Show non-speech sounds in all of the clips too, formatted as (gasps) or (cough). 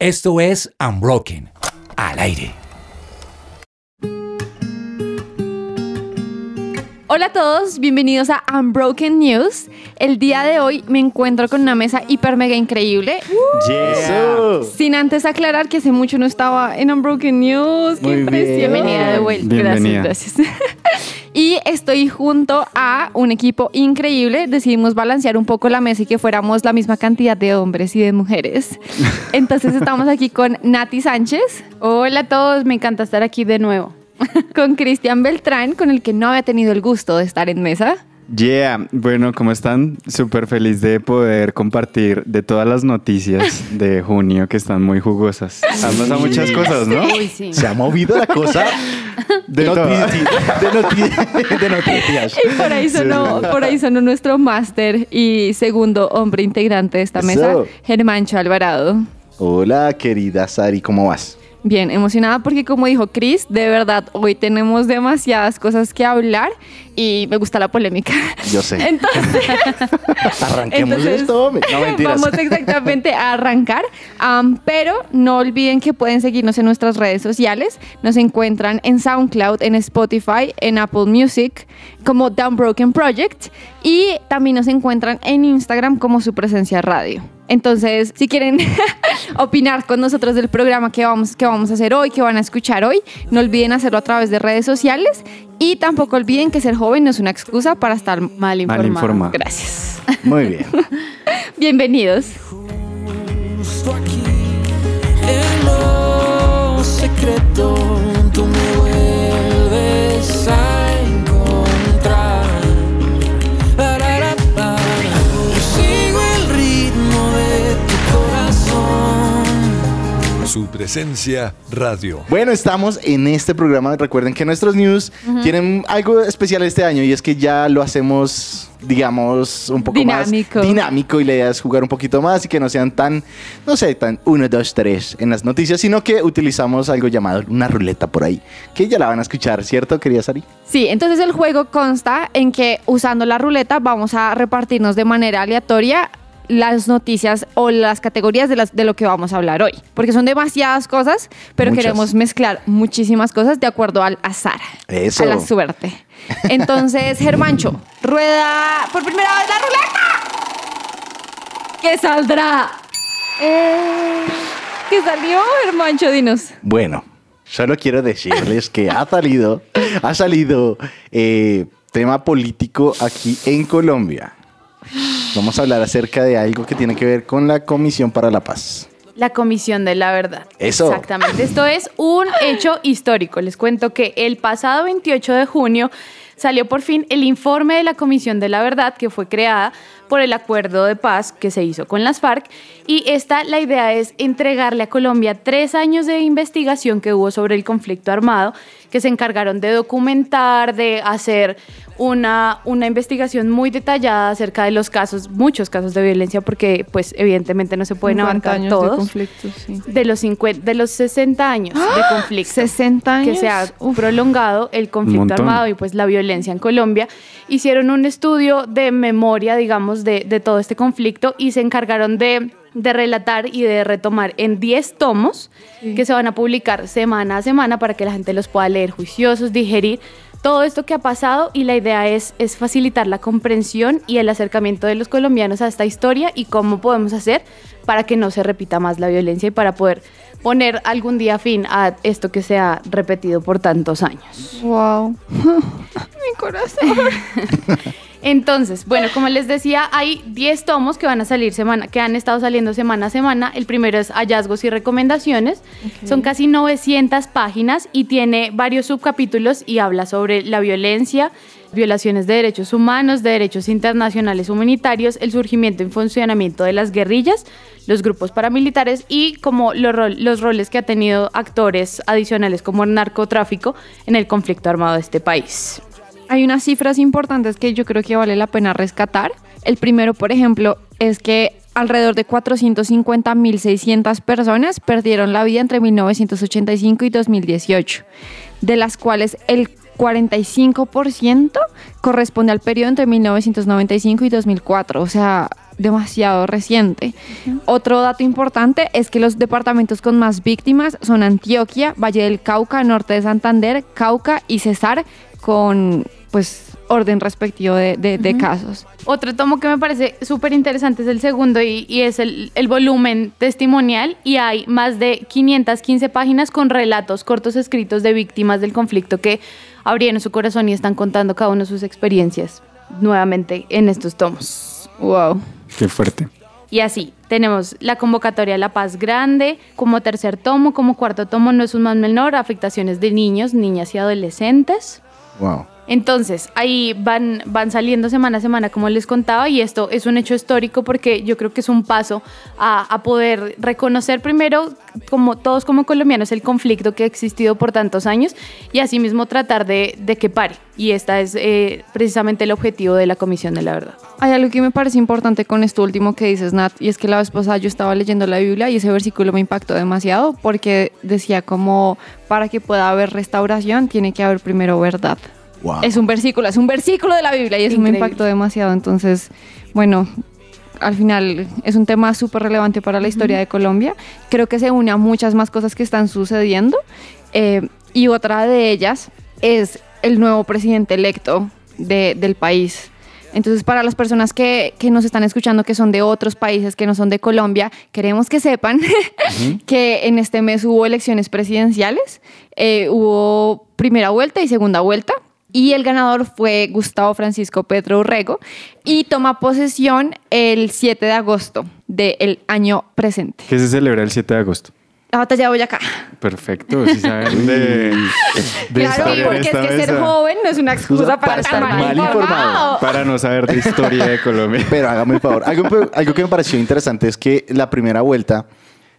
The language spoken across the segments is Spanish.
Esto es Unbroken, al aire. Hola a todos, bienvenidos a Unbroken News. El día de hoy me encuentro con una mesa hiper mega increíble. Sin antes aclarar que hace mucho no estaba en Unbroken News. ¡Qué Muy impresión! bien. Bienvenida de vuelta. Bienvenida. Gracias, gracias. (laughs) y estoy junto a un equipo increíble. Decidimos balancear un poco la mesa y que fuéramos la misma cantidad de hombres y de mujeres. (laughs) Entonces estamos aquí con Nati Sánchez. Hola a todos, me encanta estar aquí de nuevo. (laughs) con Cristian Beltrán, con el que no había tenido el gusto de estar en mesa. Yeah, bueno, ¿cómo están? Súper feliz de poder compartir de todas las noticias de junio que están muy jugosas. Han pasado muchas cosas, ¿no? Uy, sí. Se ha movido la cosa (laughs) De noticias. Y por ahí sonó, por ahí sonó nuestro máster y segundo hombre integrante de esta Eso. mesa, Germancho Alvarado. Hola, querida Sari, ¿cómo vas? Bien, emocionada porque como dijo Chris, de verdad hoy tenemos demasiadas cosas que hablar y me gusta la polémica. Yo sé. (laughs) Entonces, (laughs) Arranquemos entonces, esto, hombre. No, mentiras. vamos exactamente a arrancar, pero no olviden que pueden seguirnos en nuestras redes sociales. Nos encuentran en SoundCloud, en Spotify, en Apple Music como Downbroken Project y también nos encuentran en Instagram como su presencia radio. Entonces, si quieren (laughs) opinar con nosotros del programa que vamos, que vamos a hacer hoy, que van a escuchar hoy, no olviden hacerlo a través de redes sociales y tampoco olviden que ser joven no es una excusa para estar mal Mal informado. informado. Gracias. Muy bien. (laughs) Bienvenidos. justo aquí en lo secreto Su presencia radio. Bueno, estamos en este programa. Recuerden que nuestros news tienen algo especial este año y es que ya lo hacemos, digamos, un poco Dinámico. más dinámico y la idea es jugar un poquito más y que no sean tan, no sé, tan 1, 2, 3 en las noticias, sino que utilizamos algo llamado una ruleta por ahí, que ya la van a escuchar, ¿cierto, querida Sari? Sí, entonces el juego consta en que usando la ruleta vamos a repartirnos de manera aleatoria las noticias o las categorías de, las, de lo que vamos a hablar hoy. Porque son demasiadas cosas, pero Muchas. queremos mezclar muchísimas cosas de acuerdo al azar, Eso. a la suerte. Entonces, (laughs) Germancho, rueda por primera vez la ruleta. ¿Qué saldrá? Eh, ¿Qué salió, Germancho? Dinos. Bueno, solo quiero decirles que ha salido, ha salido eh, tema político aquí en Colombia. Vamos a hablar acerca de algo que tiene que ver con la Comisión para la Paz. La Comisión de la Verdad. Eso. Exactamente. Esto es un hecho histórico. Les cuento que el pasado 28 de junio salió por fin el informe de la Comisión de la Verdad que fue creada por el acuerdo de paz que se hizo con las FARC. Y esta, la idea es entregarle a Colombia tres años de investigación que hubo sobre el conflicto armado, que se encargaron de documentar, de hacer una, una investigación muy detallada acerca de los casos, muchos casos de violencia, porque pues evidentemente no se pueden 50 abarcar años de todos. conflictos, sí. De los, 50, de los 60 años de conflicto. 60 años. Que se ha prolongado el conflicto armado y pues la violencia en Colombia. Hicieron un estudio de memoria, digamos, de, de todo este conflicto y se encargaron de, de relatar y de retomar en 10 tomos que se van a publicar semana a semana para que la gente los pueda leer juiciosos, digerir todo esto que ha pasado y la idea es, es facilitar la comprensión y el acercamiento de los colombianos a esta historia y cómo podemos hacer para que no se repita más la violencia y para poder poner algún día fin a esto que se ha repetido por tantos años. Wow. (laughs) Mi corazón. (laughs) Entonces, bueno, como les decía, hay 10 tomos que van a salir semana, que han estado saliendo semana a semana. El primero es hallazgos y recomendaciones. Son casi 900 páginas y tiene varios subcapítulos y habla sobre la violencia, violaciones de derechos humanos, de derechos internacionales humanitarios, el surgimiento y funcionamiento de las guerrillas, los grupos paramilitares y como los, los roles que ha tenido actores adicionales como el narcotráfico en el conflicto armado de este país. Hay unas cifras importantes que yo creo que vale la pena rescatar. El primero, por ejemplo, es que alrededor de 450.600 personas perdieron la vida entre 1985 y 2018, de las cuales el 45% corresponde al periodo entre 1995 y 2004. O sea, demasiado reciente. Otro dato importante es que los departamentos con más víctimas son Antioquia, Valle del Cauca, Norte de Santander, Cauca y Cesar, con pues orden respectivo de, de- de casos. Otro tomo que me parece súper interesante es el segundo y, y es el, el volumen testimonial y hay más de 515 páginas con relatos cortos escritos de víctimas del conflicto que abrieron su corazón y están contando cada uno sus experiencias nuevamente en estos tomos. Wow. Qué fuerte. Y así, tenemos la convocatoria a la paz grande, como tercer tomo, como cuarto tomo no es un más menor, afectaciones de niños, niñas y adolescentes. Wow. Entonces, ahí van, van saliendo semana a semana, como les contaba, y esto es un hecho histórico porque yo creo que es un paso a, a poder reconocer primero, como todos como colombianos, el conflicto que ha existido por tantos años y asimismo tratar de, de que pare. Y este es eh, precisamente el objetivo de la Comisión de la Verdad. Hay algo que me parece importante con esto último que dices, Nat, y es que la vez pasada yo estaba leyendo la Biblia y ese versículo me impactó demasiado porque decía como para que pueda haber restauración tiene que haber primero verdad. Wow. Es un versículo, es un versículo de la Biblia y eso me Increíble. impactó demasiado. Entonces, bueno, al final es un tema súper relevante para la historia de Colombia. Creo que se une a muchas más cosas que están sucediendo. Eh, y otra de ellas es el nuevo presidente electo de- del país. Entonces, para las personas que, que nos están escuchando, que son de otros países, que no son de Colombia, queremos que sepan (laughs) que en este mes hubo elecciones presidenciales, eh, hubo primera vuelta y segunda vuelta. Y el ganador fue Gustavo Francisco Petro Urrego y toma posesión el 7 de agosto del año presente. ¿Qué se celebra el 7 de agosto? La batalla de Boyacá. Perfecto, (laughs) si saben de, de Claro, historia porque es que ser joven no es una excusa para, para estar mal informado. Para no saber de historia de Colombia. Pero hágame el favor. Algo, algo que me pareció interesante es que la primera vuelta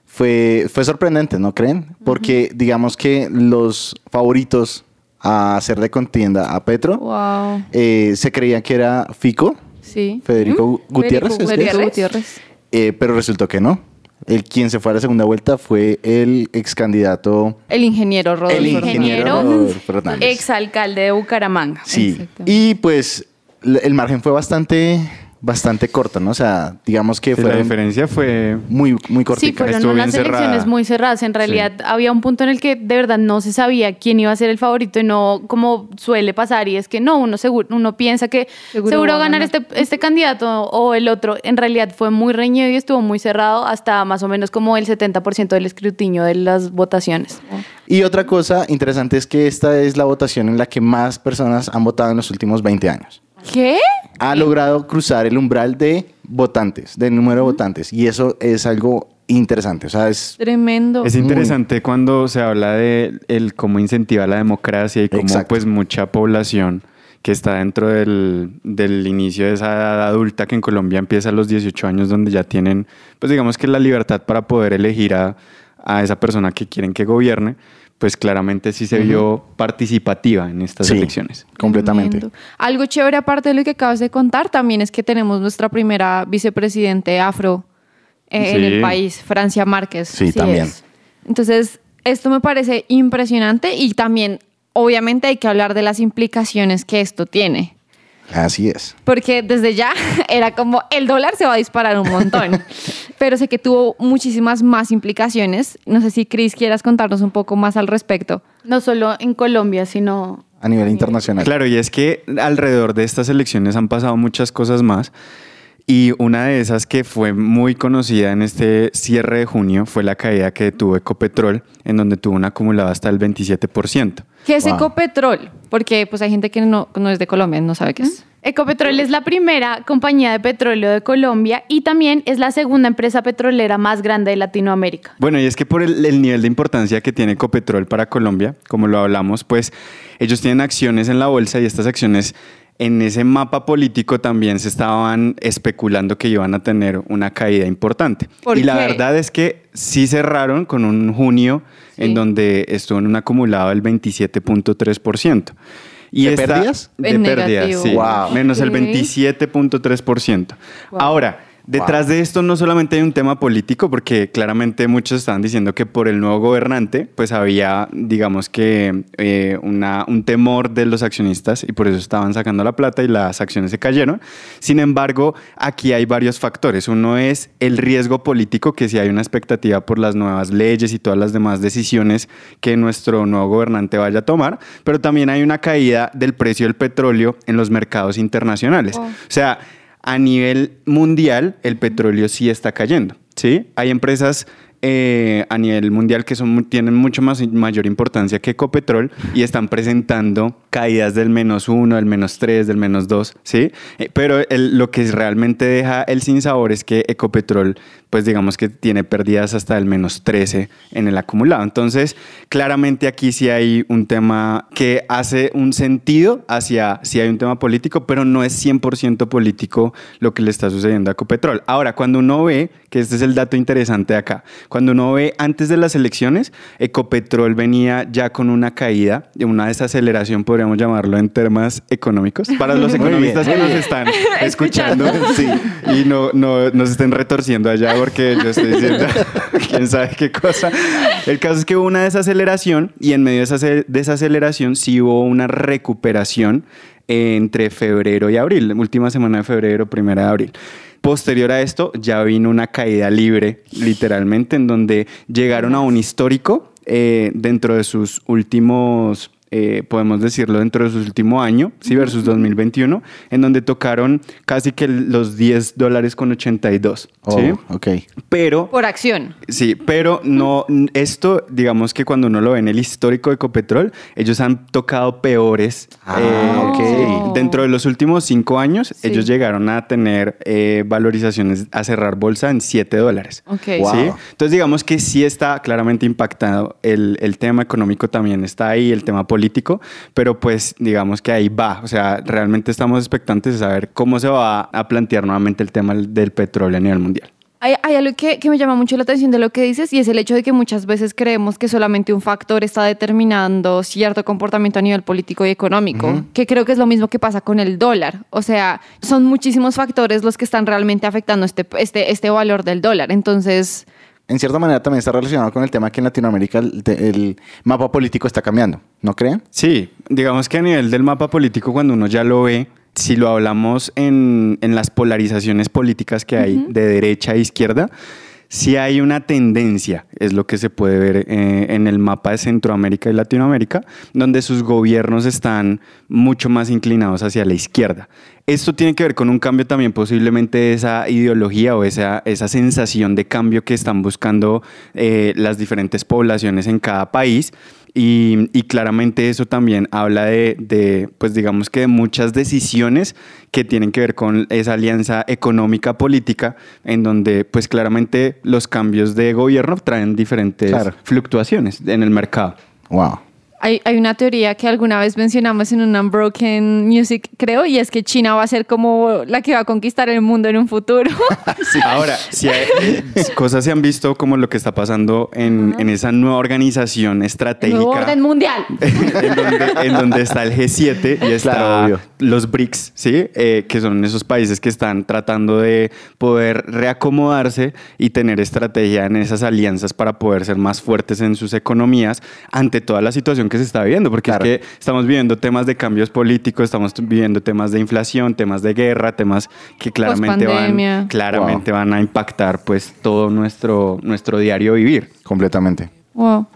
fue, fue sorprendente, ¿no creen? Porque digamos que los favoritos a hacer de contienda a Petro Wow. eh, se creía que era Fico, Sí. Federico Gutiérrez, Federico. Gutiérrez. Eh, pero resultó que no. El quien se fue a la segunda vuelta fue el ex candidato, El ingeniero Rodolfo. el ingeniero Rodolfo Hernández. Exalcalde de Bucaramanga. Sí, Exacto. y pues el margen fue bastante, bastante corto, ¿no? O sea, digamos que Sí, la fue diferencia fue muy, muy Sí, cortica. fueron Estuvo bien unas elecciones cerrada. muy cerradas. En realidad había un punto en el que de verdad no se sabía quién iba a ser el favorito y no como suele pasar. Y es que no, uno seguro, uno piensa que Seguro seguro, ganar. este, este candidato o el otro. En realidad fue muy reñido y estuvo muy cerrado hasta más o menos como el 70% del escrutinio de las votaciones. Y otra cosa interesante es que esta es la votación en la que más personas han votado en los últimos 20 años. ¿Qué? Ha logrado cruzar el umbral de votantes, del número de votantes. Y eso es algo interesante. O sea, es... Tremendo. Es interesante cuando se habla de el cómo incentivar la democracia y cómo Exacto. pues mucha población que está dentro del, del inicio de esa edad adulta que en Colombia empieza a los 18 años donde ya tienen pues digamos que la libertad para poder elegir a, a esa persona que quieren que gobierne, pues claramente sí se vio participativa en estas Sí, elecciones. completamente. Tremendo. Algo chévere aparte de lo que acabas de contar también es que tenemos nuestra primera vicepresidente afro eh, en el país, Francia Márquez. Sí, también. es. Entonces, esto me parece impresionante y también, obviamente, hay que hablar de las implicaciones que esto tiene. Así es. Porque desde ya (laughs) era como el dólar se va a disparar un montón. (laughs) Pero sé que tuvo muchísimas más implicaciones. No sé si Chris quieras contarnos un poco más al respecto. No solo en Colombia, sino A nivel internacional. Claro, y es que alrededor de estas elecciones han pasado muchas cosas más. Y una de esas que fue muy conocida en este cierre de junio fue la caída que tuvo Ecopetrol, en donde tuvo un acumulado hasta el 27%. ¿Qué es Wow. Ecopetrol? Porque pues hay gente que no, no es de Colombia, no sabe qué es. Ecopetrol es la primera compañía de petróleo de Colombia y también es la segunda empresa petrolera más grande de Latinoamérica. Bueno, y es que por el, el nivel de importancia que tiene Ecopetrol para Colombia, como lo hablamos, pues ellos tienen acciones en la bolsa y estas acciones en ese mapa político también se estaban especulando que iban a tener una caída importante. ¿Por y la verdad es que sí cerraron con un junio Sí. en donde estuvo en un acumulado del 27.3%. Y ¿De esta- pérdidas? De En pérdidas, negativo. sí. Wow. Menos el Ok. 27.3%. Ahora, Detrás de esto no solamente hay un tema político, porque claramente muchos estaban diciendo que por el nuevo gobernante, pues había, digamos que, eh, una, un temor de los accionistas y por eso estaban sacando la plata y las acciones se cayeron. Sin embargo, aquí hay varios factores. Uno es el riesgo político, que si hay una expectativa por las nuevas leyes y todas las demás decisiones que nuestro nuevo gobernante vaya a tomar, pero también hay una caída del precio del petróleo en los mercados internacionales. Oh. O sea, a nivel mundial el petróleo sí está cayendo, ¿sí? Hay empresas eh, a nivel mundial que son, tienen mucho más mayor importancia que Ecopetrol y están presentando caídas del menos uno, del menos tres, del menos dos, ¿sí? Eh, pero lo que realmente deja el sinsabor es que Ecopetrol, pues digamos que tiene pérdidas hasta el menos 13 en el acumulado. Entonces, claramente aquí sí hay un tema que hace un sentido hacia, sí hay un tema político, pero no es 100% político lo que le está sucediendo a Ecopetrol. Ahora, cuando uno ve, que este es el dato interesante de acá, cuando uno ve antes de las elecciones, Ecopetrol venía ya con una caída, una desaceleración, podríamos llamarlo en temas económicos, para los (laughs) bien, economistas que nos están (laughs) escuchando sí, y no, no, no se estén retorciendo allá porque yo estoy diciendo (laughs) quién sabe qué cosa. El caso es que hubo una desaceleración y en medio de esa ce- desaceleración sí hubo una recuperación entre febrero y abril, última semana de febrero, primera de abril. Posterior a esto ya vino una caída libre, literalmente, en donde llegaron a un histórico eh, dentro de sus últimos, eh, podemos decirlo, dentro de su último año, sí, versus 2021, en donde tocaron casi que los 10 dólares con 82, Oh, ¿sí? ok. Pero Por acción. Sí, pero no, esto, digamos que cuando uno lo ve en el histórico de Ecopetrol, ellos han tocado peores. Ah, eh, ok. Dentro de los últimos cinco años, Sí. ellos llegaron a tener eh, valorizaciones a cerrar bolsa en 7 dólares. Ok. Wow. ¿sí? Entonces, digamos que sí está claramente impactado. El, el tema económico también está ahí, el tema político, pero pues digamos que ahí va. O sea, realmente estamos expectantes de saber cómo se va a plantear nuevamente el tema del petróleo a nivel mundial. Hay, hay algo que, que me llama mucho la atención de lo que dices y es el hecho de que muchas veces creemos que solamente un factor está determinando cierto comportamiento a nivel político y económico, que creo que es lo mismo que pasa con el dólar. O sea, son muchísimos factores los que están realmente afectando este, este, este valor del dólar. Entonces, En cierta manera también está relacionado con el tema que en Latinoamérica el, mapa político está cambiando, ¿no creen? Sí, digamos que a nivel del mapa político, cuando uno ya lo ve, si lo hablamos en, en las polarizaciones políticas que hay de derecha e izquierda, sí hay una tendencia, es lo que se puede ver eh, en el mapa de Centroamérica y Latinoamérica, donde sus gobiernos están mucho más inclinados hacia la izquierda. Esto tiene que ver con un cambio también posiblemente de esa ideología o esa, esa sensación de cambio que están buscando eh, las diferentes poblaciones en cada país. Y, y claramente eso también habla de, de, pues digamos que de muchas decisiones que tienen que ver con esa alianza económica política, en donde pues claramente los cambios de gobierno traen diferentes Claro. fluctuaciones en el mercado. Wow. Hay, hay una teoría que alguna vez mencionamos en un Unbroken Music, creo, y es que China va a ser como la que va a conquistar el mundo en un futuro. (laughs) Ahora, si hay, (laughs) cosas se han visto como lo que está pasando en, en esa nueva organización Nuevo estratégica. orden mundial. (laughs) en, donde, en donde está el G7 y está Claro, los BRICS, ¿sí? Eh, que son esos países que están tratando de poder reacomodarse y tener estrategia en esas alianzas para poder ser más fuertes en sus economías ante toda la situación que se está viviendo, porque Claro. es que estamos viviendo temas de cambios políticos, estamos viviendo temas de inflación, temas de guerra, temas que claramente van, claramente van a impactar pues todo nuestro, nuestro diario vivir. Completamente. Wow.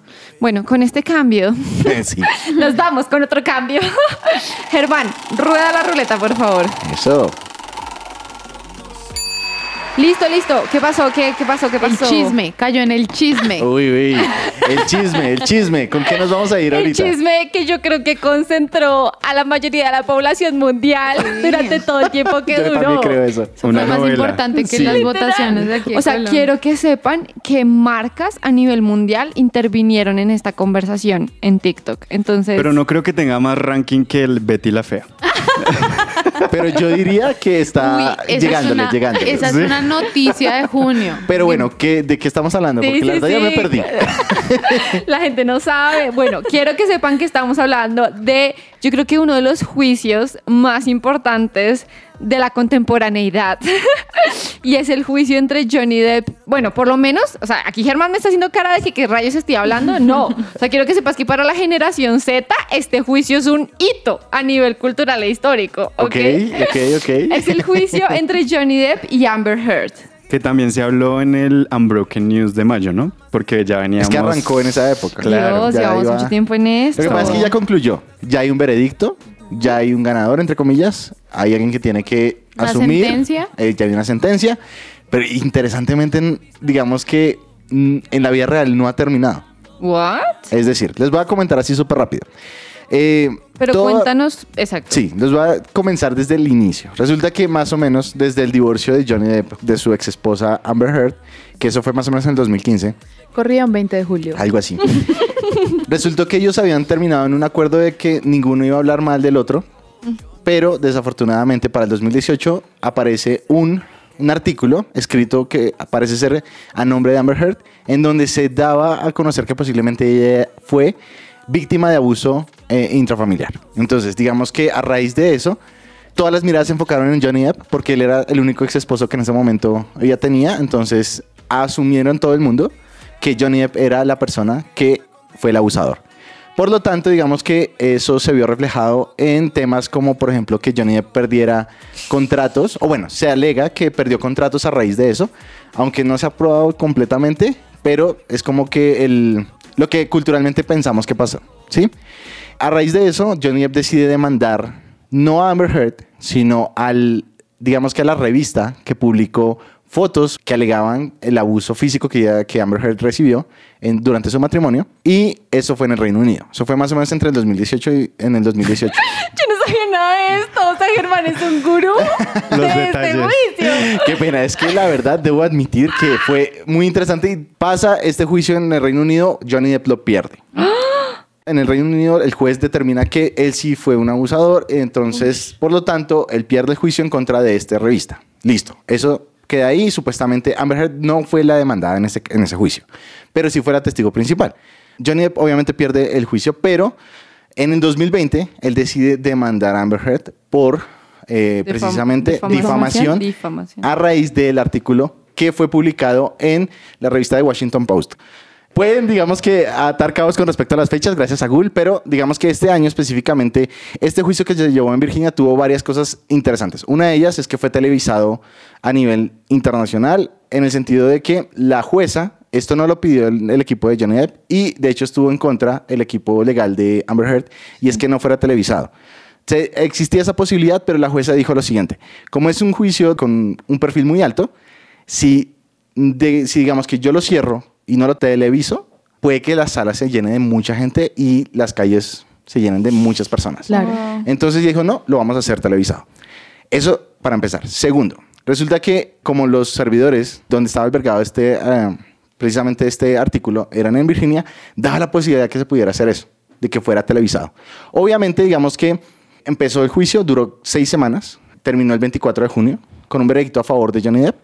Bueno, con este cambio, (laughs) sí. (laughs) nos vamos con otro cambio. (laughs) Germán, rueda la ruleta, por favor. Eso. Listo, listo. ¿Qué pasó? ¿Qué, qué pasó? ¿Qué El pasó? chisme, cayó en el chisme. Uy, uy. El chisme, el chisme. ¿Con qué nos vamos a ir El ahorita? chisme que yo creo que concentró a la mayoría de la población mundial durante todo el tiempo que Yo duró. también creo eso. Fue Una más novela. importante que Sí. las Literal. votaciones de aquí. O sea, Colombia. quiero que sepan que marcas a nivel mundial intervinieron en esta conversación en TikTok. Entonces, Pero no creo que tenga más ranking que el Betty la Fea. (laughs) Pero yo diría que está Uy, llegándole, es una, llegándole. Esa es una noticia de junio. Pero bueno, ¿qué, ¿de qué estamos hablando? Sí, Porque la sí, verdad ya me perdí. (laughs) la gente no sabe. Bueno, quiero que sepan que estamos hablando de, yo creo que uno de los juicios más importantes de la contemporaneidad. (laughs) y es el juicio entre Johnny Depp. Bueno, por lo menos, o sea, aquí Germán me está haciendo cara de que qué rayos estoy hablando. No. O sea, quiero que sepas que para la generación Z, este juicio es un hito a nivel cultural e histórico. ¿ok? Ok, ok, ok. (laughs) Es el juicio entre Johnny Depp y Amber Heard. Que también se habló en el Unbroken News de mayo, ¿no? Porque ya veníamos... Es que arrancó en esa época. Dios, ya llevamos iba- mucho tiempo en esto. Lo que pasa es que ya concluyó. Ya hay un veredicto, ya hay un ganador, entre comillas. Hay alguien que tiene que ¿Una asumir. sentencia? Eh, ya hay una sentencia. Pero interesantemente, en- digamos que mm, en la vida real no ha terminado. ¿What? Es decir, les voy a comentar así súper rápido. Eh, Pero toda- cuéntanos, exacto. Sí, les voy a comenzar desde el inicio. Resulta que más o menos desde el divorcio de Johnny Depp de su ex esposa Amber Heard, que eso fue más o menos en el 2015, Corría un 20 de julio. algo así. (laughs) Resultó que ellos habían terminado en un acuerdo de que ninguno iba a hablar mal del otro, pero desafortunadamente para el 2018 aparece un, un artículo escrito que parece ser a nombre de Amber Heard, en donde se daba a conocer que posiblemente ella fue víctima de abuso eh, intrafamiliar. Entonces, digamos que a raíz de eso, todas las miradas se enfocaron en Johnny Depp porque él era el único ex esposo que en ese momento ella tenía. Entonces, asumieron todo el mundo que Johnny Depp era la persona que fue el abusador. Por lo tanto, digamos que eso se vio reflejado en temas como, por ejemplo, que Johnny Depp perdiera contratos, o bueno, se alega que perdió contratos a raíz de eso, aunque no se ha probado completamente, pero es como que el, lo que culturalmente pensamos que pasó, ¿sí? A raíz de eso, Johnny Depp decide demandar no a Amber Heard, sino al, digamos que a la revista que publicó fotos que alegaban el abuso físico que, que Amber Heard recibió en- durante su matrimonio. Y eso fue en el Reino Unido. Eso fue más o menos entre el 2018 y en el 2018. (laughs) Yo no sabía nada de esto. O sea, Germán es un gurú (laughs) Los de este detalles. juicio. Qué pena, es que la verdad debo admitir que fue muy interesante y pasa este juicio en el Reino Unido, Johnny Depp lo pierde. (gasps) En el Reino Unido el juez determina que él sí fue un abusador, entonces por lo tanto él pierde el juicio en contra de esta revista. Listo, eso queda ahí, supuestamente Amber Heard no fue la demandada en ese, en ese juicio, pero sí fue la testigo principal. Johnny Depp obviamente pierde el juicio, pero en el 2020 él decide demandar a Amber Heard por eh, Difam- precisamente difamación. difamación, Difamación. a raíz del artículo que fue publicado en la revista de Washington Post. Pueden, digamos que, atar cabos con respecto a las fechas, gracias a Google, pero digamos que este año específicamente, este juicio que se llevó en Virginia tuvo varias cosas interesantes. Una de ellas es que fue televisado a nivel internacional, en el sentido de que la jueza, esto no lo pidió el, el equipo de Johnny Depp, y de hecho estuvo en contra el equipo legal de Amber Heard, y es que no fuera televisado. Se- existía esa posibilidad, pero la jueza dijo lo siguiente, como es un juicio con un perfil muy alto, si, de- si digamos que yo lo cierro y no lo televiso, puede que la sala se llene de mucha gente y las calles se llenen de muchas personas. Claro. Entonces dijo, no, lo vamos a hacer televisado. Eso para empezar. Segundo, resulta que como los servidores donde estaba albergado este, eh, precisamente este artículo eran en Virginia, daba la posibilidad de que se pudiera hacer eso, de que fuera televisado. Obviamente, digamos que empezó el juicio, duró seis semanas, terminó el 24 de junio con un veredicto a favor de Johnny Depp,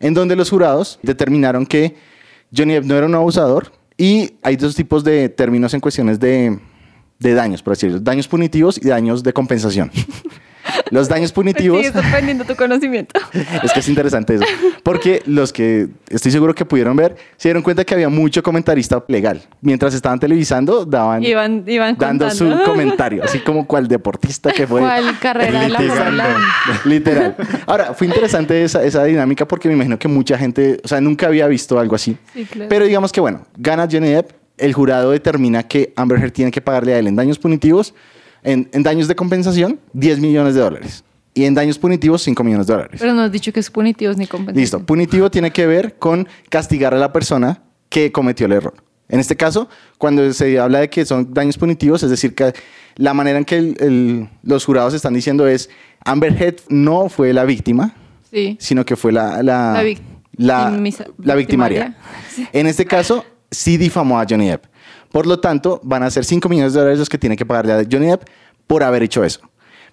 en donde los jurados determinaron que Johnny Depp no era un abusador y hay dos tipos de términos en cuestiones de, de daños, por así decirlo, daños punitivos y daños de compensación. (laughs) Los daños punitivos... Sigue sorprendiendo tu conocimiento. (laughs) Es que es interesante eso. Porque los que estoy seguro que pudieron ver se dieron cuenta que había mucho comentarista legal. Mientras estaban televisando, daban Iban, iban dando su comentario, así como cual deportista que fue. ¿Cuál carrera de la Literal. Ahora, fue interesante esa, esa dinámica porque me imagino que mucha gente, o sea, nunca había visto algo así. Sí, claro. Pero digamos que, bueno, gana Johnny Depp, el jurado determina que Amber Heard tiene que pagarle a él en daños punitivos, en, en daños de compensación, 10 millones de dólares. Y en daños punitivos, 5 millones de dólares. Pero no has dicho que es punitivos ni compensación. Listo. Punitivo tiene que ver con castigar a la persona que cometió el error. En este caso, cuando se habla de que son daños punitivos, es decir, que la manera en que el- el- los jurados están diciendo es, Amber Heard no fue la víctima, Sí. sino que fue la, la, La vic- la- victimaria. victimaria. (laughs) Sí. En este caso, sí difamó a Johnny Depp. Por lo tanto, van a ser 5 millones de dólares los que tiene que pagarle a Johnny Depp por haber hecho eso.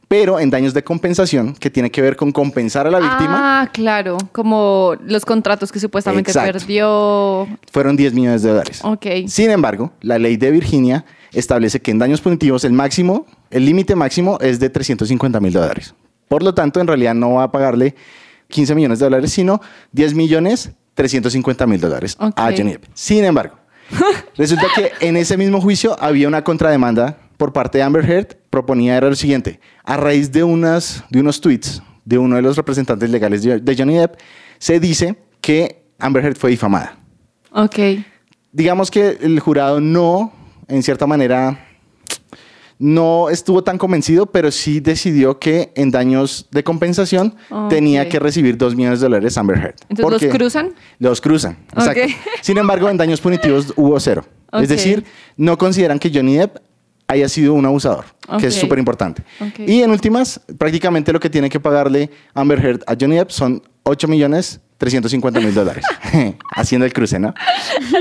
Pero en daños de compensación, que tiene que ver con compensar a la víctima, Ah, claro. Como los contratos que supuestamente Exacto. perdió. fueron 10 millones de dólares. Ok. Sin embargo, la ley de Virginia establece que en daños punitivos el máximo, el límite máximo es de 350 mil dólares. Por lo tanto, en realidad no va a pagarle 15 millones de dólares, sino 10 millones 350 mil dólares a Johnny Depp. Sin embargo, (laughs) resulta que en ese mismo juicio había una contrademanda por parte de Amber Heard. Proponía era lo siguiente. A raíz de, unas, de unos tweets de uno de los representantes legales de Johnny Depp, se dice que Amber Heard fue difamada Ok. digamos que el jurado no, en cierta manera, no estuvo tan convencido, pero sí decidió que en daños de compensación tenía que recibir 2 millones de dólares Amber Heard. Entonces, ¿Por ¿los cruzan? Los cruzan, exacto. Sin embargo, en daños punitivos hubo cero. Es decir, no consideran que Johnny Depp haya sido un abusador, que es súper importante. Y en últimas, prácticamente lo que tiene que pagarle Amber Heard a Johnny Depp son 8 millones 350 mil dólares. (laughs) Haciendo el cruce, ¿no?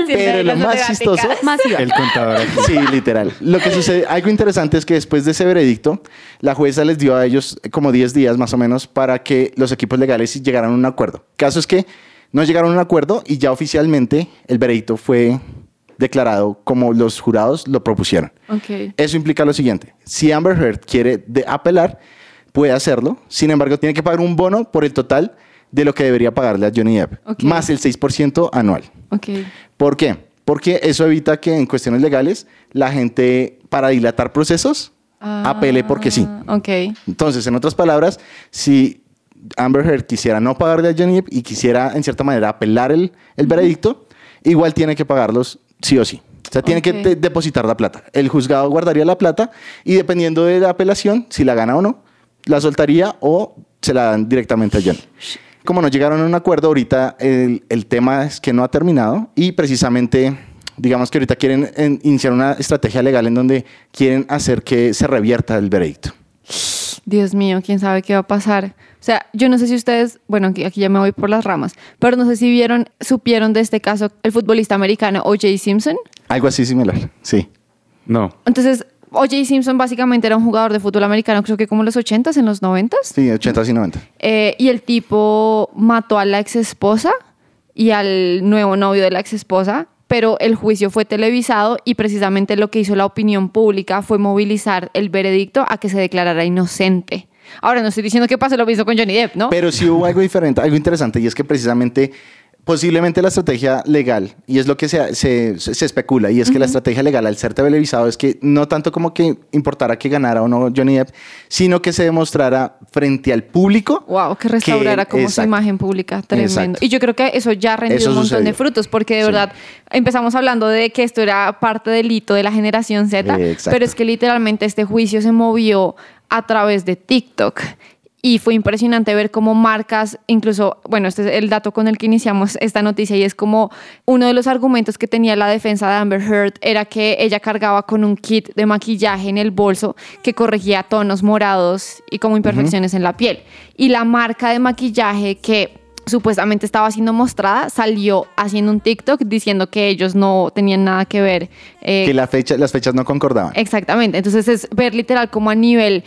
Pero lo más chistoso (laughs) Más IVA. El contador aquí. Sí, literal. Lo que sucede, algo interesante es que después de ese veredicto, la jueza les dio a ellos como 10 días más o menos para que los equipos legales llegaran a un acuerdo. Caso es que no llegaron a un acuerdo y ya oficialmente el veredicto fue declarado como los jurados lo propusieron. Ok. Eso implica lo siguiente. Si Amber Heard quiere de- apelar, puede hacerlo. Sin embargo, tiene que pagar un bono por el total de lo que debería pagarle a Johnny Depp, más el 6% anual. ¿Por qué? Porque eso evita que en cuestiones legales la gente, para dilatar procesos, apele porque sí. Ah, Ok. Entonces, en otras palabras, si Amber Heard quisiera no pagarle a Johnny Depp y quisiera, en cierta manera, apelar el, el veredicto, igual tiene que pagarlos sí o sí. O sea, tiene que depositar la plata. El juzgado guardaría la plata y dependiendo de la apelación, si la gana o no, la soltaría o se la dan directamente a Johnny. Como no llegaron a un acuerdo, ahorita el, el tema es que no ha terminado y precisamente, digamos que ahorita quieren en- iniciar una estrategia legal en donde quieren hacer que se revierta el veredicto. Dios mío, quién sabe qué va a pasar. O sea, yo no sé si ustedes, bueno, aquí, aquí ya me voy por las ramas, pero no sé si vieron, supieron de este caso el futbolista americano O.J. Simpson. Algo así similar, sí. No. Entonces, O.J. Simpson básicamente era un jugador de fútbol americano, creo que como en los 80s, en los 90s. Sí, 80 y 90. Eh, y el tipo mató a la ex esposa y al nuevo novio de la ex esposa, pero el juicio fue televisado y precisamente lo que hizo la opinión pública fue movilizar el veredicto a que se declarara inocente. Ahora, no estoy diciendo que pase lo mismo con Johnny Depp, ¿no? Pero sí hubo algo diferente, algo interesante, y es que precisamente, posiblemente la estrategia legal, y es lo que se, se, se especula, y es que la estrategia legal al ser televisado es que no tanto como que importara que ganara o no Johnny Depp, sino que se demostrara frente al público. Wow, que restaurara que- como su imagen pública, tremendo. Exacto. Y yo creo que eso ya ha rendido Eso un montón de frutos, porque de Sí. verdad empezamos hablando de que esto era parte del hito de la generación Z, Eh, pero es que literalmente este juicio se movió a través de TikTok. Y fue impresionante ver cómo marcas, incluso, bueno, este es el dato con el que iniciamos esta noticia y es como uno de los argumentos que tenía la defensa de Amber Heard era que ella cargaba con un kit de maquillaje en el bolso que corregía tonos morados y como imperfecciones en la piel. Y la marca de maquillaje que supuestamente estaba siendo mostrada salió haciendo un TikTok diciendo que ellos no tenían nada que ver. eh, Que la fecha, las fechas no concordaban. Exactamente. Entonces es ver literal como a nivel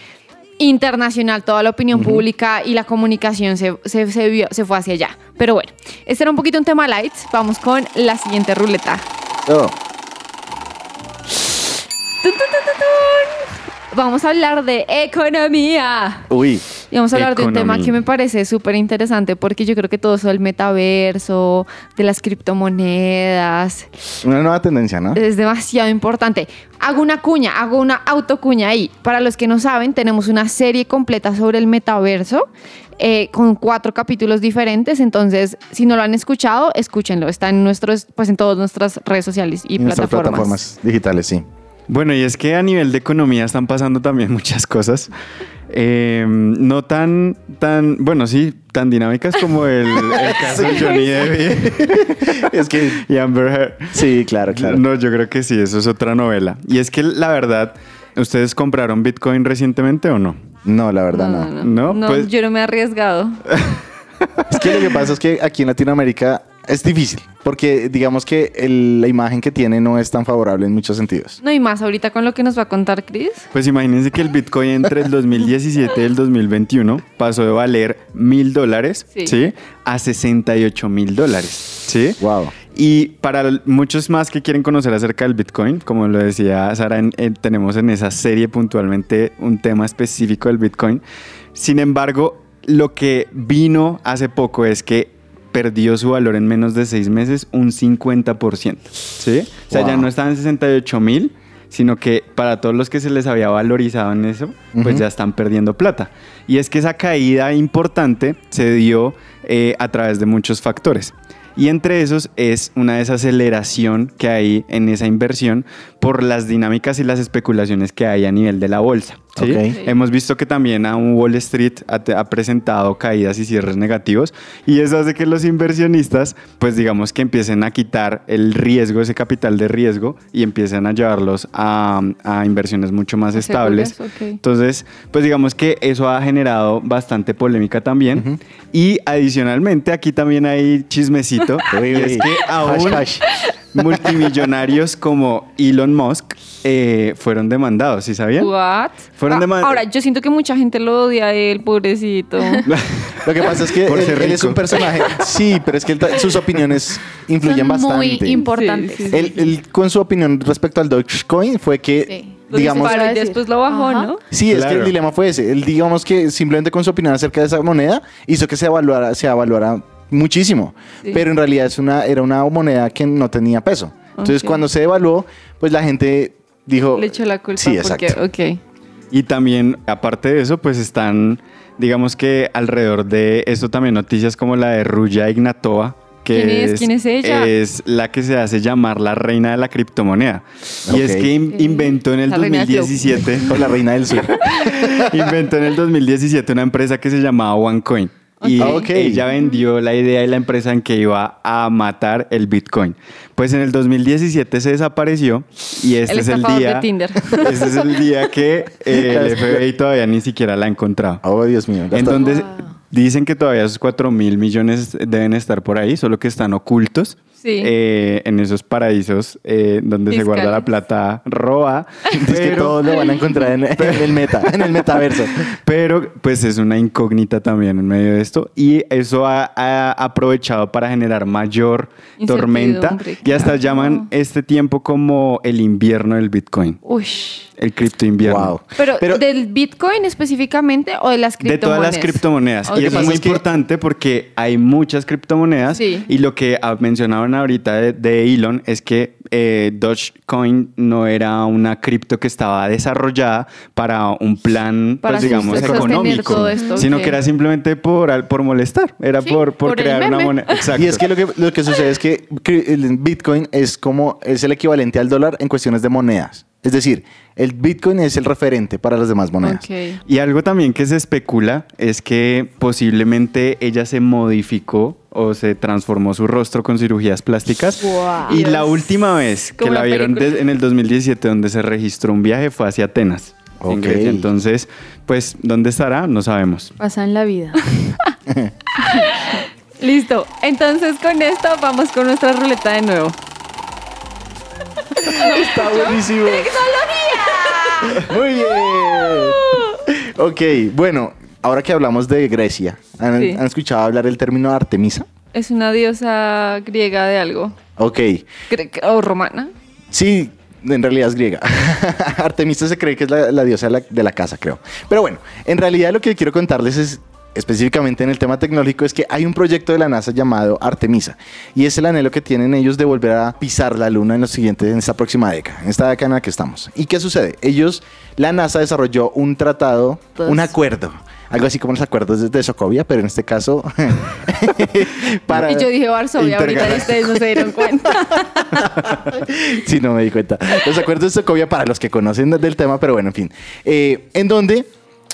internacional toda la opinión pública y la comunicación se, se, se vio- se fue hacia allá. Pero bueno, este era un poquito un tema light. Vamos con la siguiente ruleta. Oh. Vamos a hablar de economía. uy, Y vamos a hablar de un tema que me parece súper interesante porque yo creo que todo eso del metaverso, de las criptomonedas, una nueva tendencia, ¿no? es demasiado importante. Hago una cuña, hago una autocuña ahí. Para los que no saben, tenemos una serie completa sobre el metaverso eh, con cuatro capítulos diferentes. Entonces, si no lo han escuchado, escúchenlo. Está en nuestros, pues en todas nuestras redes sociales y, Y plataformas. plataformas digitales, sí. Bueno, y es que a nivel de economía están pasando también (laughs) muchas cosas. eh, no tan, tan, bueno, sí, tan dinámicas como el, el (laughs) caso de Johnny Depp (laughs) Es que, y, Amber Heard. sí, claro, claro. No, yo creo que sí, eso es otra novela. Y es que la verdad, ¿ustedes compraron Bitcoin recientemente o no? No, la verdad no. No, No, pues- yo no me he arriesgado. Es que lo que pasa es que aquí en Latinoamérica es difícil, porque digamos que el- la imagen que tiene no es tan favorable en muchos sentidos. No, y más ahorita con lo que nos va a contar Chris. Pues imagínense que el Bitcoin entre el 2017 y el 2021 pasó de valer mil dólares, Sí. ¿sí? A 68 mil dólares, ¿sí? Wow. Y para l- muchos más que quieren conocer acerca del Bitcoin, como lo decía Sara, en- en- tenemos en esa serie puntualmente un tema específico del Bitcoin. Sin embargo, lo que vino hace poco es que perdió su valor en menos de seis meses un 50%. ¿sí? O sea, ya no estaba en 68 mil, sino que para todos los que se les había valorizado en eso, pues ya están perdiendo plata. Y es que esa caída importante se dio eh, a través de muchos factores. Y entre esos es una desaceleración que hay en esa inversión por las dinámicas y las especulaciones que hay a nivel de la bolsa. ¿Sí? Ok. Hemos visto que también a un Wall Street ha, ha presentado caídas y cierres negativos y eso hace que los inversionistas, pues digamos que empiecen a quitar el riesgo, ese capital de riesgo y empiecen a llevarlos a, a inversiones mucho más estables. Seguras, ok. Entonces, pues digamos que eso ha generado bastante polémica también. Y adicionalmente, aquí también hay chismecito. (laughs) Uy, y es que aún Hash, hash. Multimillonarios como Elon Musk eh, fueron demandados, ¿sí sabían? What? Fueron Ah, demandados. Ahora, yo siento que mucha gente lo odia a él, pobrecito. (laughs) Lo que pasa es que él, él es un personaje. Sí, pero es que él sus opiniones influyen Son bastante. muy importantes. Sí, sí, sí. Él, él, con su opinión respecto al Dogecoin fue que, Sí. Lo digamos, disparó y Para decir. después lo bajó, Ajá. ¿no? sí, es que el dilema fue ese. Él, digamos que simplemente con su opinión acerca de esa moneda hizo que se evaluara, se evaluara muchísimo. Sí. Pero en realidad es una, era una moneda que no tenía peso. Entonces, cuando se evaluó, pues la gente dijo. Le echó la culpa Sí, exacto. porque, ok. Y también, aparte de eso, pues están, digamos que alrededor de esto también noticias como la de Ruya Ignatova. Que ¿Quién es? ¿Quién es ella? Es la que se hace llamar la reina de la criptomoneda. Y es que in- inventó en el La reina del flow. 2017, Con (laughs) la reina del sur. (laughs) inventó en el 2017 una empresa que se llamaba OneCoin. Y Ok. Ok. ella vendió la idea de la empresa en que iba a matar el Bitcoin. Pues en el 2017 se desapareció y este El es el de día. Tinder. (laughs) Este es el día que eh, el FBI todavía ni siquiera la ha encontrado. Oh, Dios mío. En donde Wow. dicen que todavía esos 4 mil millones deben estar por ahí, solo que están ocultos. Sí. eh, en esos paraísos eh, donde se guarda la Fiscales. plata roba. (laughs) Es que todos lo van a encontrar en, (laughs) en el meta, en el metaverso. Pero pues es una incógnita también en medio de esto y eso ha, ha aprovechado para generar mayor tormenta y hasta llaman este tiempo como el invierno del Bitcoin, Uy. el cripto invierno. Wow. Pero, Pero- ¿del Bitcoin específicamente o de las De todas criptomonedas? las criptomonedas. Ok. Y eso es muy importante porque hay muchas criptomonedas. Sí. Y lo que ah, ahorita de, de Elon es que eh, Dogecoin no era una cripto que estaba desarrollada para un plan, Para pues digamos, económico. todo esto, Sino que era simplemente por, al- por molestar. Era Sí, por, por, crear una moneda. Exacto. Y es que lo que, lo que sucede es que Bitcoin es como es el equivalente al dólar en cuestiones de monedas. Es decir, el Bitcoin es el referente para las demás monedas. Y algo también que se especula es que posiblemente ella se modificó o se transformó su rostro con cirugías plásticas. Wow. Y la última vez que la vieron de- en el 2017 donde se registró un viaje fue hacia Atenas. en Ok. Grecia. Entonces, pues, ¿dónde estará? No sabemos. Pasa en la vida. (laughs) (laughs) Listo. Entonces con esto vamos con nuestra ruleta de nuevo. Está buenísimo. Muy bien. Ok, bueno, ahora que hablamos de Grecia, ¿han, Sí. han escuchado hablar el término Artemisa? Es una diosa griega de algo. Ok, O romana. sí, en realidad es griega. (laughs) Artemisa se cree que es la, la diosa de la, de la casa, creo. Pero bueno, en realidad lo que quiero contarles es específicamente en el tema tecnológico es que hay un proyecto de la NASA llamado Artemisa y es el anhelo que tienen ellos de volver a pisar la luna en los siguientes en esta próxima década, en esta década en la que estamos. ¿Y qué sucede? Ellos la NASA desarrolló un tratado, Pues- un acuerdo Algo así como los acuerdos de, Socovia, pero en este caso (laughs) (laughs) para Y yo dije Varsovia ahorita y ustedes no se dieron cuenta. (laughs) Sí, no me di cuenta. Los acuerdos de Socovia para los que conocen del tema, pero bueno, en fin. Eh, en donde,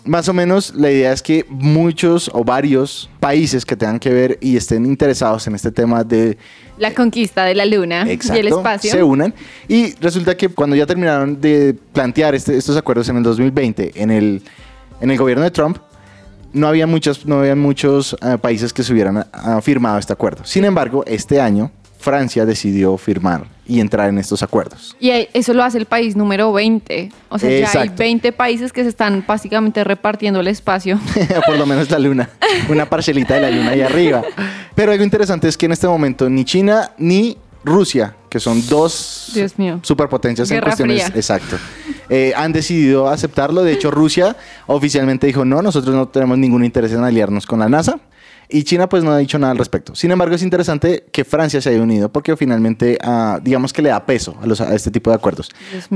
más o menos, la idea es que muchos o varios países que tengan que ver y estén interesados en este tema de La conquista de la luna Exacto, y el espacio. se unan. Y resulta que cuando ya terminaron de plantear este- estos acuerdos en el 2020 en el, en el gobierno de Trump, no había muchos, no había muchos eh, países que se hubieran ah, firmado este acuerdo. Sin embargo, este año Francia decidió firmar y entrar en estos acuerdos. Y eso lo hace el país número 20. O sea, ya hay Exacto. 20 países que se están básicamente repartiendo el espacio. (laughs) Por lo menos la luna, una parcelita de la luna ahí arriba. Pero algo interesante es que en este momento ni China ni Rusia, que son dos Dios mío. superpotencias en cuestiones, fría. exacto, eh, han decidido aceptarlo. De hecho, Rusia oficialmente dijo, no, nosotros no tenemos ningún interés en aliarnos con la NASA. Y China pues no ha dicho nada al respecto. Sin embargo, es interesante que Francia se haya unido porque finalmente, ah, digamos que le da peso a, los- a este tipo de acuerdos.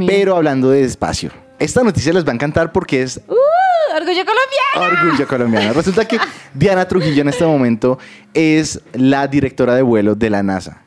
Pero hablando de espacio, esta noticia les va a encantar porque es ¡Uh! ¡Orgullo colombiano! Orgullo colombiano. Resulta que (laughs) Diana Trujillo en este momento es la directora de vuelo de la NASA.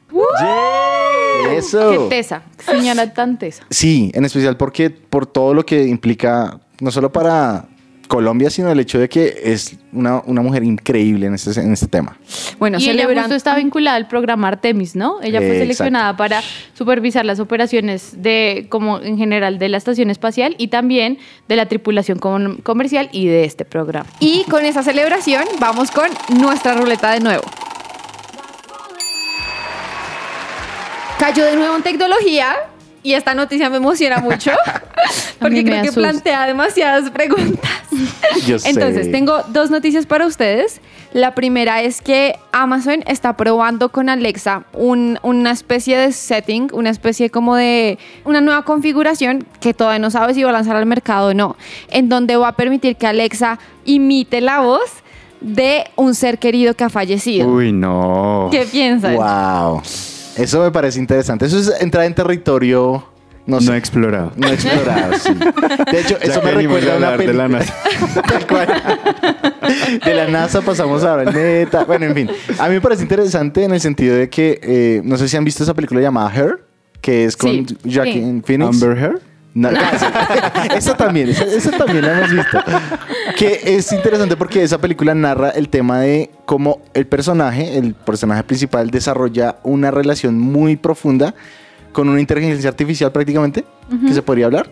Eso. Qué tesa, señora tan tesa. Sí, en especial porque por todo lo que implica, no solo para Colombia, sino el hecho de que es una, una mujer increíble en este, en este tema. Bueno, y ella celebran- justo está vinculada al programa Artemis, ¿no? Ella fue seleccionada para supervisar las operaciones de, como en general, de la estación espacial y también de la tripulación com- comercial y de este programa. Y con esa celebración vamos con nuestra ruleta de nuevo. Cayó de nuevo en tecnología y esta noticia me emociona mucho (laughs) (laughs) porque creo que plantea demasiadas preguntas. (laughs) Yo sé. Entonces, tengo dos noticias para ustedes. La primera es que Amazon está probando con Alexa un- una especie de setting, una especie como de una nueva configuración que todavía no sabe si va a lanzar al mercado o no, en donde va a permitir que Alexa imite la voz de un ser querido que ha fallecido. Uy, no. ¿Qué piensan? Wow. Eso me parece interesante. Eso es entrar en territorio, no sé. No explorado. No explorado, sí. De hecho, (laughs) Ya eso me recuerda a a una hablar de la (laughs) película. Tal cual. De la NASA pasamos ahora al Meta. Bueno, en fin. A mí me parece interesante en el sentido de que, eh, no sé si han visto esa película llamada Her, que es con Sí, Joaquin Phoenix. Amber Heard. No, (laughs) esa también, esa, esa también la hemos visto. Que es interesante porque esa película narra el tema de cómo el personaje, el personaje principal, desarrolla una relación muy profunda con una inteligencia artificial prácticamente, que se podría hablar,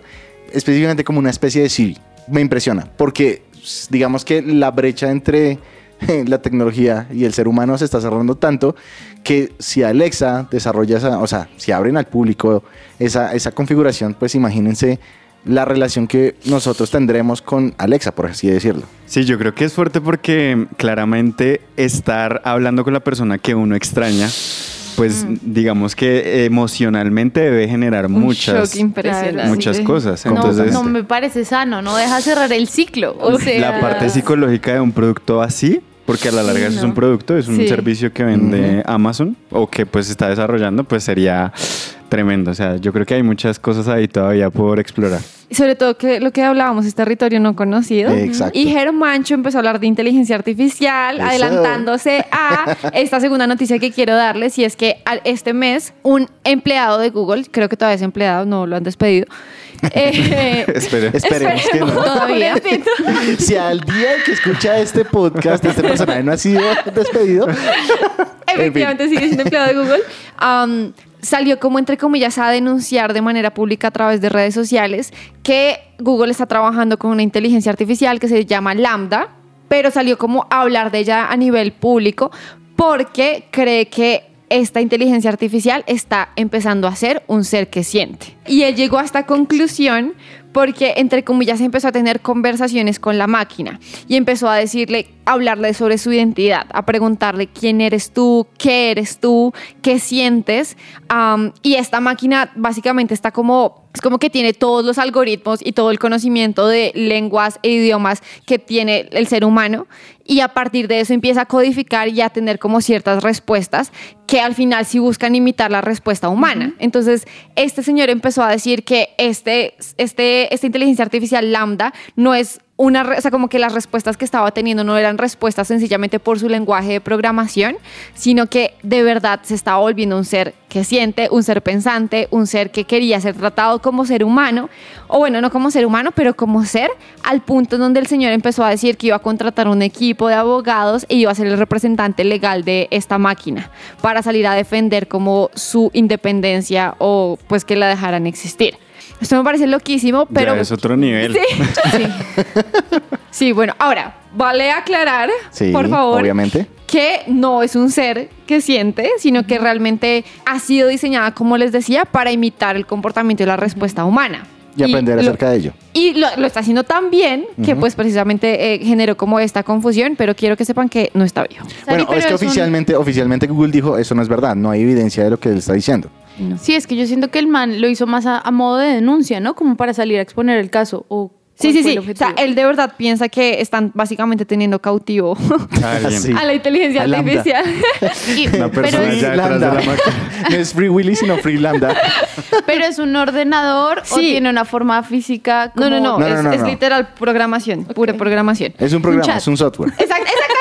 específicamente como una especie de Siri. Me impresiona, porque digamos que la brecha entre (laughs) la tecnología y el ser humano se está cerrando tanto que si Alexa desarrolla esa, o sea, si abren al público esa, esa configuración, pues imagínense la relación que nosotros tendremos con Alexa, por así decirlo. Sí, yo creo que es fuerte porque claramente estar hablando con la persona que uno extraña, pues digamos que emocionalmente debe generar Un muchas, shock impresionante. muchas cosas. No, Entonces, no me parece sano, no deja cerrar el ciclo. O sea, la parte psicológica de un producto así, porque a la larga eso es un producto, es un Sí. servicio que vende Amazon o que pues está desarrollando, pues sería tremendo. O sea, yo creo que hay muchas cosas ahí todavía por explorar. Y sobre todo que lo que hablábamos es territorio no conocido. Exacto. Y Germancho empezó a hablar de inteligencia artificial, Eso. adelantándose a (laughs) esta segunda noticia que quiero darles, y es que este mes un empleado de Google, creo que todavía es empleado, no lo han despedido. Eh, (laughs) Espere. Esperemos que no. (laughs) todavía. (laughs) Si al día que escucha este podcast, este personaje no ha sido despedido, Efectivamente sigue siendo empleado de Google. Salió como entre comillas a denunciar de manera pública a través de redes sociales que Google está trabajando con una inteligencia artificial que se llama Lambda, pero salió como a hablar de ella a nivel público porque cree que esta inteligencia artificial está empezando a ser un ser que siente. Y él llegó a esta conclusión porque, entre comillas, empezó a tener conversaciones con la máquina y empezó a decirle, a hablarle sobre su identidad, a preguntarle quién eres tú, qué eres tú, qué sientes. Y esta máquina básicamente está como, es como que tiene todos los algoritmos y todo el conocimiento de lenguas e idiomas que tiene el ser humano. Y a partir de eso empieza a codificar y a tener como ciertas respuestas que al final sí buscan imitar la respuesta humana. Entonces, este señor empezó a decir que este, este, esta inteligencia artificial lambda no es una, o sea, como que las respuestas que estaba teniendo no eran respuestas sencillamente por su lenguaje de programación, sino que de verdad se estaba volviendo un ser que siente, un ser pensante, un ser que quería ser tratado como ser humano, o bueno, no como ser humano, pero como ser, al punto donde el señor empezó a decir que iba a contratar un equipo de abogados e iba a ser el representante legal de esta máquina para salir a defender como su independencia o pues que la dejaran existir. Esto me parece loquísimo, pero... ya es otro nivel. Sí. Sí. Sí, bueno, ahora, vale aclarar, sí, por favor, obviamente. que no es un ser que siente, sino que realmente ha sido diseñada, como les decía, para imitar el comportamiento y la respuesta humana. Y aprender lo- acerca de ello. Y lo, lo está haciendo tan bien que pues precisamente eh, generó como esta confusión, pero quiero que sepan que no está vivo. Bueno, es que es un- oficialmente, oficialmente Google dijo, eso no es verdad, no hay evidencia de lo que él está diciendo. Sí, es que yo siento que el man lo hizo más a, a modo de denuncia, ¿no? Como para salir a exponer el caso. O Sí, ¿cuál sí, sí. O sea, él de verdad piensa que están básicamente teniendo cautivo. (laughs) (laughs) Sí. a la inteligencia A artificial. (laughs) Y- Una pero, persona detrás de Lambda. la máquina. no es Free Willy, sino Free Lambda. pero es un ordenador o Sí. tiene una forma física. No, no, no, No, es, no, no, es literal programación, pura programación. Es un programa, es un software. Exact- exactamente,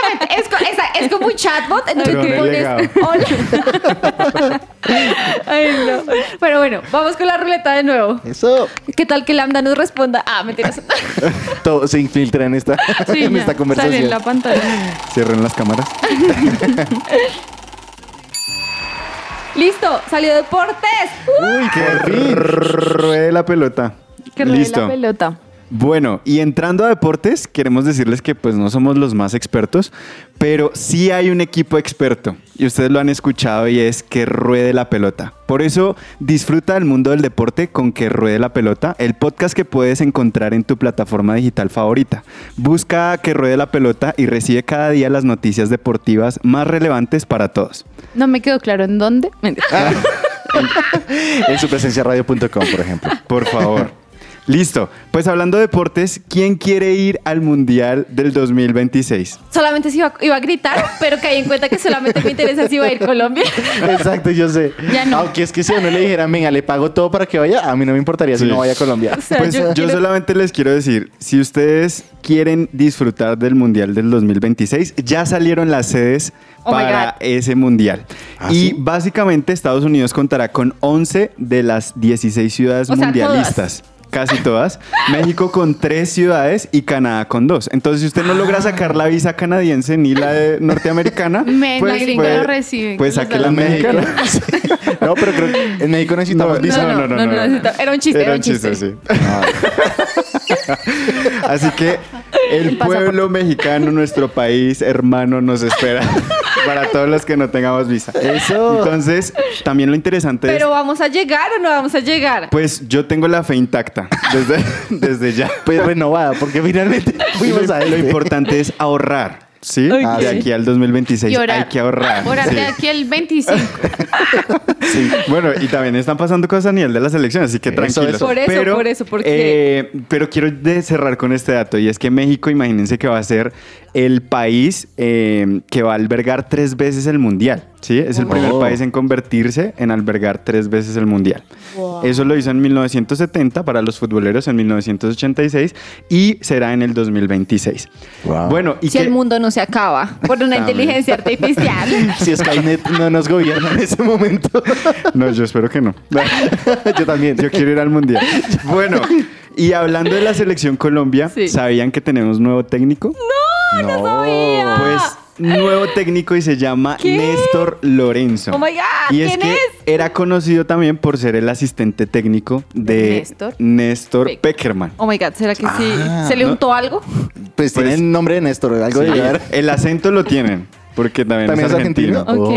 es, como un chatbot en donde Tron tú pones hola. (laughs) Ay, no. Pero bueno, vamos con la ruleta de nuevo. Eso ¿Qué tal que Lambda nos responda? Ah, mentiras. (laughs) todo se infiltra en esta, Sí, en ya, esta Sale conversación. en la pantalla. Cierren las cámaras. (laughs) Listo, salió deportes. Uy, por fin. Ruede la pelota. Que ruede Listo. la pelota. Bueno, y entrando a deportes, queremos decirles que pues no somos los más expertos, pero sí hay un equipo experto y ustedes lo han escuchado y es que ruede la pelota. Por eso disfruta del mundo del deporte con que ruede la pelota, el podcast que puedes encontrar en tu plataforma digital favorita. Busca que ruede la pelota y recibe cada día las noticias deportivas más relevantes para todos. No me quedó claro en dónde. (laughs) (laughs) En su presencia radio.com, por ejemplo. Por favor. Listo. Pues hablando de deportes, ¿quién quiere ir al Mundial del 2026? Solamente se iba, iba a gritar, pero caí en cuenta que solamente me interesa si va a ir Colombia. Exacto, yo sé. Ya no. Aunque es que si a uno le dijera, venga, le pago todo para que vaya, a mí no me importaría si no vaya a Colombia. O sea, Pues yo, quiero- solamente les quiero decir, si ustedes quieren disfrutar del Mundial del 2026, ya salieron las sedes Oh para ese Mundial. ¿Ah, y sí? básicamente Estados Unidos contará con 11 de las 16 ciudades O sea, mundialistas. Casi todas. México con tres ciudades y Canadá con dos. Entonces, si usted no logra sacar la visa canadiense ni la de norteamericana, (laughs) Me- pues, la gringa puede- lo recibe. Pues saque la mexicana. (laughs) Sí. No, pero creo que en México necesitamos No, visa. no, no, no, no, necesita- era un chiste, era un chiste. sí. (laughs) Así que el pueblo mexicano, nuestro país hermano, nos espera para todos los que no tengamos visa. Eso. Entonces, también lo interesante Pero es, vamos a llegar o no vamos a llegar. pues yo tengo la fe intacta desde, (laughs) desde ya. Pues renovada, porque finalmente (laughs) fuimos lo, a lo este. importante es ahorrar. ¿Sí? De aquí al 2026 Y orar. hay que ahorrar. Orar sí. de aquí el 25. (laughs) Sí. Bueno, y también están pasando cosas a nivel de la selección, así que Eso, tranquilos. eso. Por eso, por eso, porque- eh, pero quiero cerrar con este dato, y es que México, imagínense que va a ser el país eh, que va a albergar tres veces el Mundial, ¿sí? Es el primer Oh. país en convertirse en albergar tres veces el Mundial. Eso lo hizo en 1970 para los futboleros, en 1986, y será en el 2026. Wow. Bueno, y si que... el mundo no se acaba por una inteligencia artificial. (laughs) Si Skynet no nos gobierna en ese momento. (laughs) No, yo espero que no. (laughs) Yo también. Yo quiero ir al mundial. Bueno, y hablando de la selección Colombia, Sí. ¿sabían que tenemos nuevo técnico? no, sabía. Pues nuevo técnico y se llama ¿Qué? Néstor Lorenzo. Oh my God, Y es ¿quién que es? era conocido también por ser el asistente técnico de Néstor? Néstor Peck. Peckerman. Oh my God, ¿será que sí? Ah, ¿Se le no. untó algo? Pues, tiene Pues- el nombre de Néstor, algo Sí, de llevar. el acento lo tienen, porque también, ¿También es es argentino. Oh.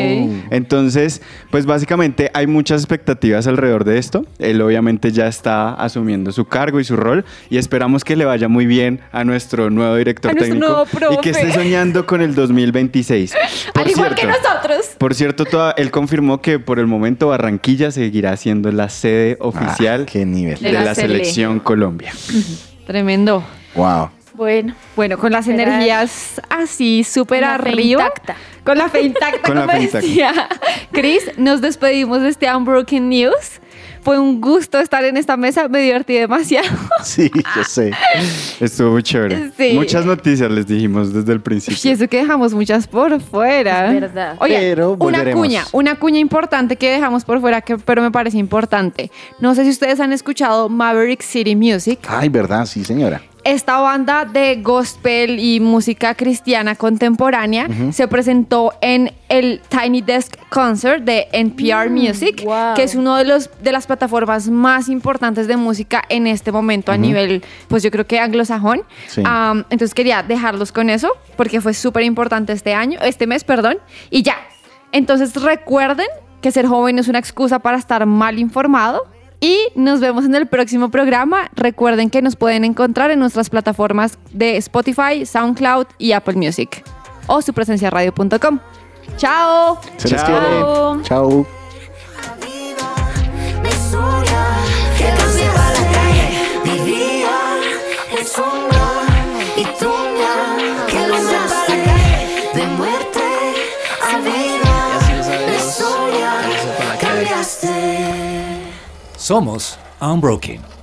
Entonces, pues básicamente hay muchas expectativas alrededor de esto. Él obviamente ya está asumiendo su cargo y su rol y esperamos que le vaya muy bien a nuestro nuevo director A nuestro técnico nuevo y que profe. esté soñando con el 2026. (laughs) Por Al igual que cierto, nosotros. Por cierto, toda- él confirmó que por el momento Barranquilla seguirá siendo la sede oficial Ah, qué nivel. de, De la la Sele. selección Colombia. Tremendo. Wow. Bueno, Bueno, con las energías así súper la fe arriba. intacta. Con la fe intacta, Con la como fe intacta. decía Chris, nos despedimos de este Unbroken News. Fue un gusto estar en esta mesa, me divertí demasiado. (laughs) Sí, yo sé. Estuvo muy chévere. Sí. Muchas noticias les dijimos desde el Y principio. eso que dejamos muchas por fuera. Es verdad. Oye, Pero una cuña, una cuña importante que dejamos por fuera, que, pero me parece importante. No sé si ustedes han escuchado Maverick City Music. Ay, verdad, sí, señora. Esta banda de gospel y música cristiana contemporánea se presentó en el Tiny Desk Concert de NPR Music, wow. que es uno de los de las plataformas más importantes de música en este momento a nivel, pues yo creo que anglosajón. Sí. Entonces quería dejarlos con eso porque fue súper importante este año, este mes, perdón, y ya. Entonces recuerden que ser joven no es una excusa para estar mal informado. Y nos vemos en el próximo programa. Recuerden que nos pueden encontrar en nuestras plataformas de Spotify, SoundCloud y Apple Music o supresenciaradio.com. ¡Chao! Se les Chao. quiere. Chao. Somos Unbroken.